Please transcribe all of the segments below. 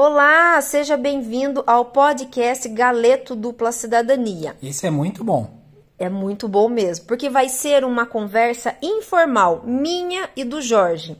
Olá, seja bem-vindo ao podcast Galeto Dupla Cidadania. Isso é muito bom. É muito bom mesmo, porque vai ser uma conversa informal minha e do Jorge.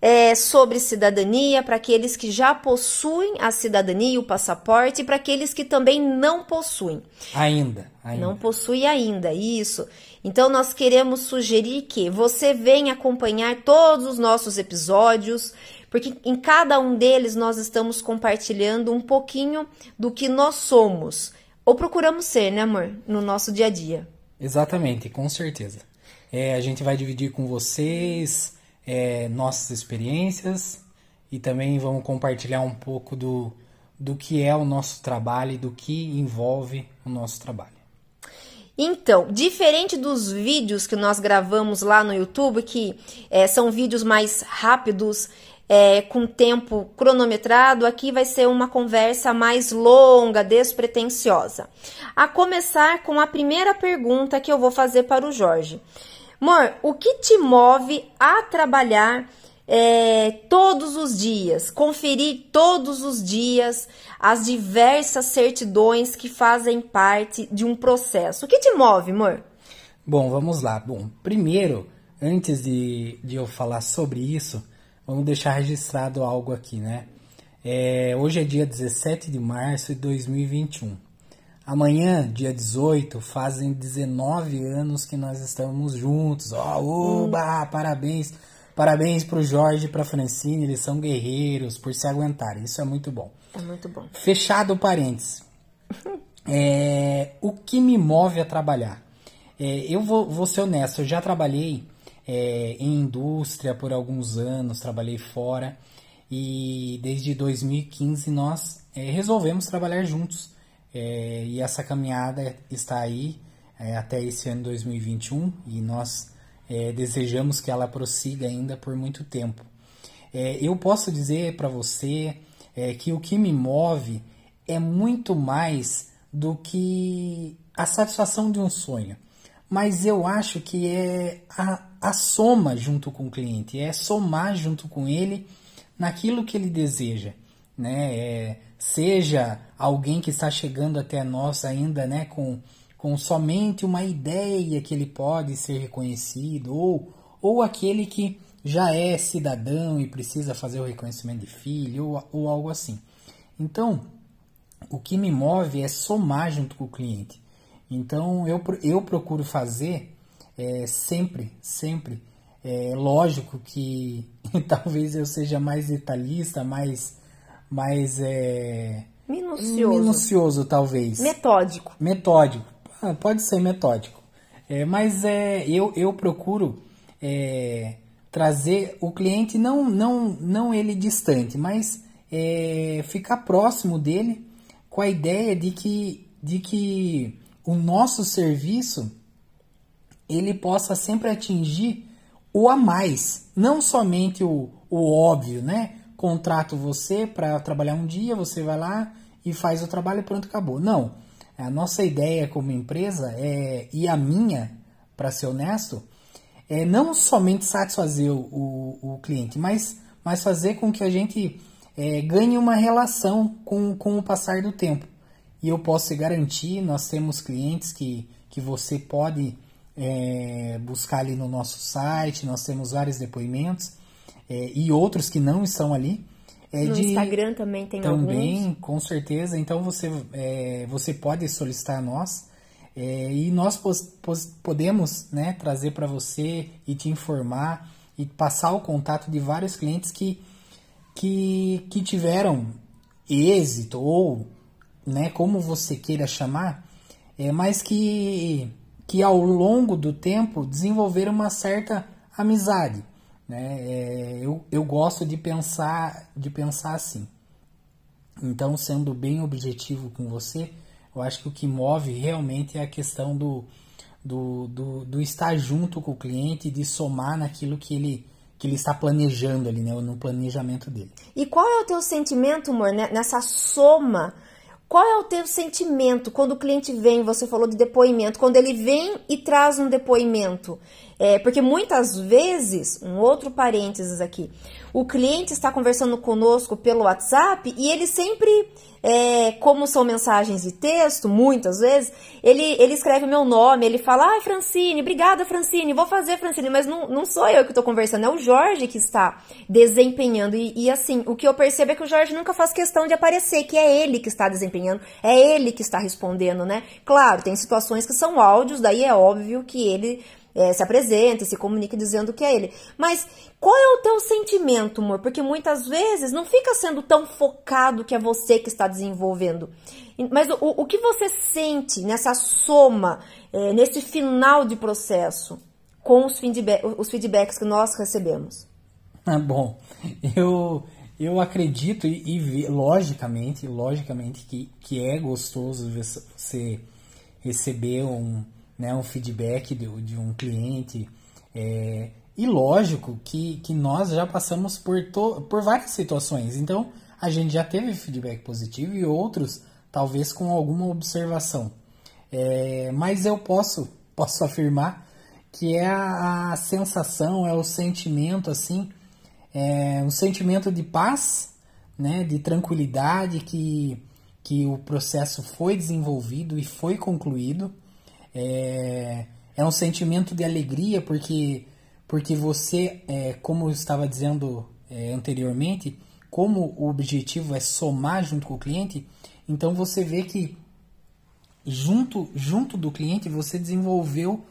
É, sobre cidadania para aqueles que já possuem a cidadania, o passaporte, e para aqueles que também não possuem. Ainda, ainda. Não possui ainda, isso. Então nós queremos sugerir que você venha acompanhar todos os nossos episódios, porque em cada um deles nós estamos compartilhando um pouquinho do que nós somos, ou procuramos ser, né, amor, no nosso dia a dia. Exatamente, com certeza. É, a gente vai dividir com vocês é, nossas experiências e também vamos compartilhar um pouco do, do que é o nosso trabalho e do que envolve o nosso trabalho. Então, diferente dos vídeos que nós gravamos lá no YouTube, que é, são vídeos mais rápidos, é, com tempo cronometrado, aqui vai ser uma conversa mais longa, despretensiosa. A começar com a primeira pergunta que eu vou fazer para o Jorge. Amor, o que te move a trabalhar é, todos os dias, conferir todos os dias as diversas certidões que fazem parte de um processo? O que te move, amor? Bom, vamos lá. Bom, primeiro, antes de, de eu falar sobre isso, vamos deixar registrado algo aqui, né? É, hoje é dia 17 de março de 2021. Amanhã, dia 18, fazem 19 anos que nós estamos juntos. Ó, oh, oba, hum. parabéns. Parabéns pro Jorge e pra Francine, eles são guerreiros por se aguentarem. Isso é muito bom. É muito bom. Fechado parênteses. é, o que me move a trabalhar? É, eu vou, vou ser honesto, eu já trabalhei é, em indústria por alguns anos, trabalhei fora. E desde 2015 nós é, resolvemos trabalhar juntos. É, e essa caminhada está aí é, até esse ano 2021 e nós é, desejamos que ela prossiga ainda por muito tempo. É, eu posso dizer para você que o que me move é muito mais do que a satisfação de um sonho mas eu acho que é a, a soma junto com o cliente, é somar junto com ele naquilo que ele deseja, né? É, seja alguém que está chegando até nós ainda, né, com, com somente uma ideia que ele pode ser reconhecido, ou, ou aquele que já é cidadão e precisa fazer o reconhecimento de filho, ou, ou algo assim. Então, o que me move é somar junto com o cliente. Então eu, eu procuro fazer é, sempre, sempre. É, lógico que talvez eu seja mais detalhista, mais, mais é, minucioso. minucioso talvez. Metódico. Metódico. Ah, pode ser metódico. É, mas é, eu, eu procuro é, trazer o cliente, não, não, não ele distante, mas é, ficar próximo dele com a ideia de que, de que o nosso serviço ele possa sempre atingir o a mais, não somente o, o óbvio, né? Contrato você para trabalhar um dia, você vai lá e faz o trabalho e pronto, acabou. Não. A nossa ideia como empresa é, e a minha, para ser honesto, é não somente satisfazer o, o, o, cliente, mas, mas fazer com que a gente é, ganhe uma relação com, com o passar do tempo. E eu posso te garantir, nós temos clientes que, que você pode é, buscar ali no nosso site, nós temos vários depoimentos é, e outros que não estão ali. É, no de, Instagram também tem também, alguns. com certeza. Então você, é, você pode solicitar a nós é, e nós pos, pos, podemos né, trazer para você e te informar e passar o contato de vários clientes que, que, que tiveram êxito ou né, como você queira chamar, é, mas que, que ao longo do tempo desenvolveram uma certa amizade. Né? É, eu, eu gosto de pensar, de pensar assim. Então, sendo bem objetivo com você, eu acho que o que move realmente é a questão do, do, do, do estar junto com o cliente, de somar naquilo que ele, que ele está planejando ali, né, no planejamento dele. E qual é o teu sentimento, amor, né, nessa soma qual é o teu sentimento quando o cliente vem, você falou de depoimento, quando ele vem e traz um depoimento? É, porque muitas vezes, um outro parênteses aqui, o cliente está conversando conosco pelo WhatsApp e ele sempre, é, como são mensagens de texto, muitas vezes, ele, ele escreve meu nome, ele fala, ai, Francine, obrigada, Francine, vou fazer, Francine, mas não, não sou eu que estou conversando, é o Jorge que está desempenhando. E, e assim, o que eu percebo é que o Jorge nunca faz questão de aparecer, que é ele que está desempenhando, é ele que está respondendo, né? Claro, tem situações que são áudios, daí é óbvio que ele é, se apresente, se comunique dizendo que é ele. Mas qual é o teu sentimento, amor? Porque muitas vezes não fica sendo tão focado que é você que está desenvolvendo. Mas o, o que você sente nessa soma, é, nesse final de processo, com os, feedback, os feedbacks que nós recebemos? Ah, bom, eu, eu acredito e, e logicamente, logicamente que, que é gostoso você receber um, né, um feedback de, de um cliente. É, e lógico que, que nós já passamos por, to, por várias situações, então a gente já teve feedback positivo e outros talvez com alguma observação. É, mas eu posso, posso afirmar que é a, a sensação, é o sentimento assim, é um sentimento de paz, né, de tranquilidade que, que o processo foi desenvolvido e foi concluído é, é um sentimento de alegria porque, porque você, é, como eu estava dizendo é, anteriormente, como o objetivo é somar junto com o cliente, então você vê que junto, junto do cliente você desenvolveu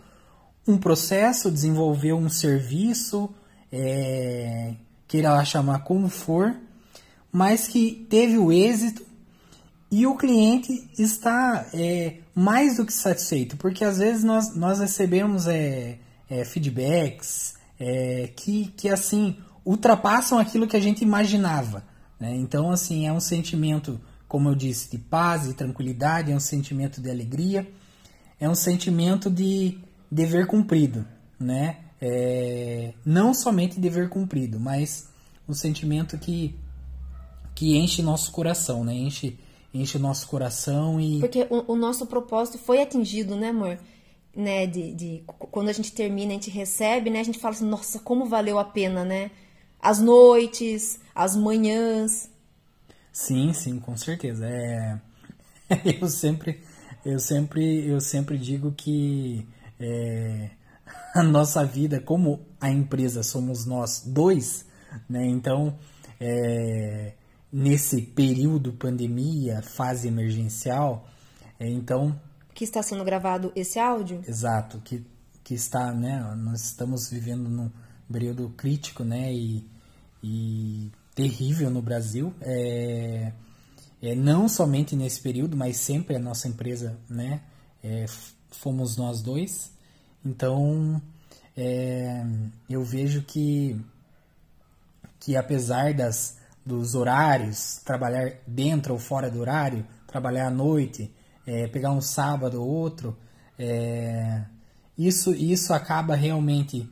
um processo, desenvolveu um serviço, é, queira lá chamar como for, mas que teve o êxito e o cliente está é, mais do que satisfeito, porque às vezes nós, nós recebemos é, é, feedbacks é, que, que assim ultrapassam aquilo que a gente imaginava. Né? Então, assim, é um sentimento, como eu disse, de paz, de tranquilidade, é um sentimento de alegria, é um sentimento de dever cumprido. Né? É, não somente dever cumprido, mas um sentimento que, que enche nosso coração, né? enche enche o nosso coração e. Porque o, o nosso propósito foi atingido, né, amor? Né, de, de, quando a gente termina, a gente recebe, né? A gente fala assim, nossa, como valeu a pena, né? As noites, as manhãs. Sim, sim, com certeza. É, eu sempre, eu sempre, eu sempre digo que é, a nossa vida, como a empresa somos nós dois, né? Então, é, nesse período pandemia, fase emergencial. É, então. Que está sendo gravado esse áudio? Exato, que, que está, né? Nós estamos vivendo num período crítico, né? E, e terrível no Brasil. É, é, não somente nesse período, mas sempre a nossa empresa, né? É, fomos nós dois. Então, é, eu vejo que, que apesar das, dos horários, trabalhar dentro ou fora do horário, trabalhar à noite, é, pegar um sábado ou outro, é, isso, isso acaba realmente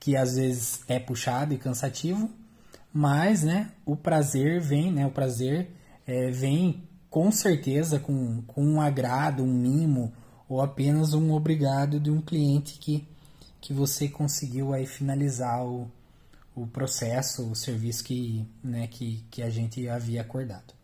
que às vezes é puxado e cansativo, mas né, o prazer vem, né, o prazer é, vem com certeza com, com um agrado, um mimo ou apenas um obrigado de um cliente que, que você conseguiu aí finalizar o, o processo, o serviço que, né, que, que a gente havia acordado.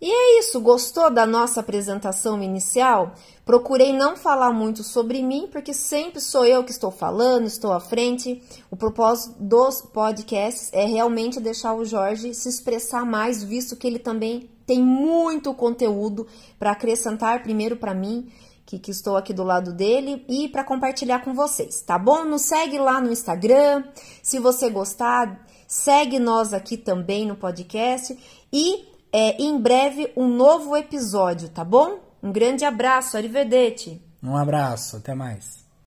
E é isso, gostou da nossa apresentação inicial? Procurei não falar muito sobre mim, porque sempre sou eu que estou falando, estou à frente. O propósito dos podcasts é realmente deixar o Jorge se expressar mais, visto que ele também tem muito conteúdo para acrescentar primeiro para mim que, que estou aqui do lado dele e para compartilhar com vocês, tá bom? Nos segue lá no Instagram. Se você gostar, segue nós aqui também no podcast e é, em breve um novo episódio, tá bom? Um grande abraço, arrivedete. Um abraço, até mais.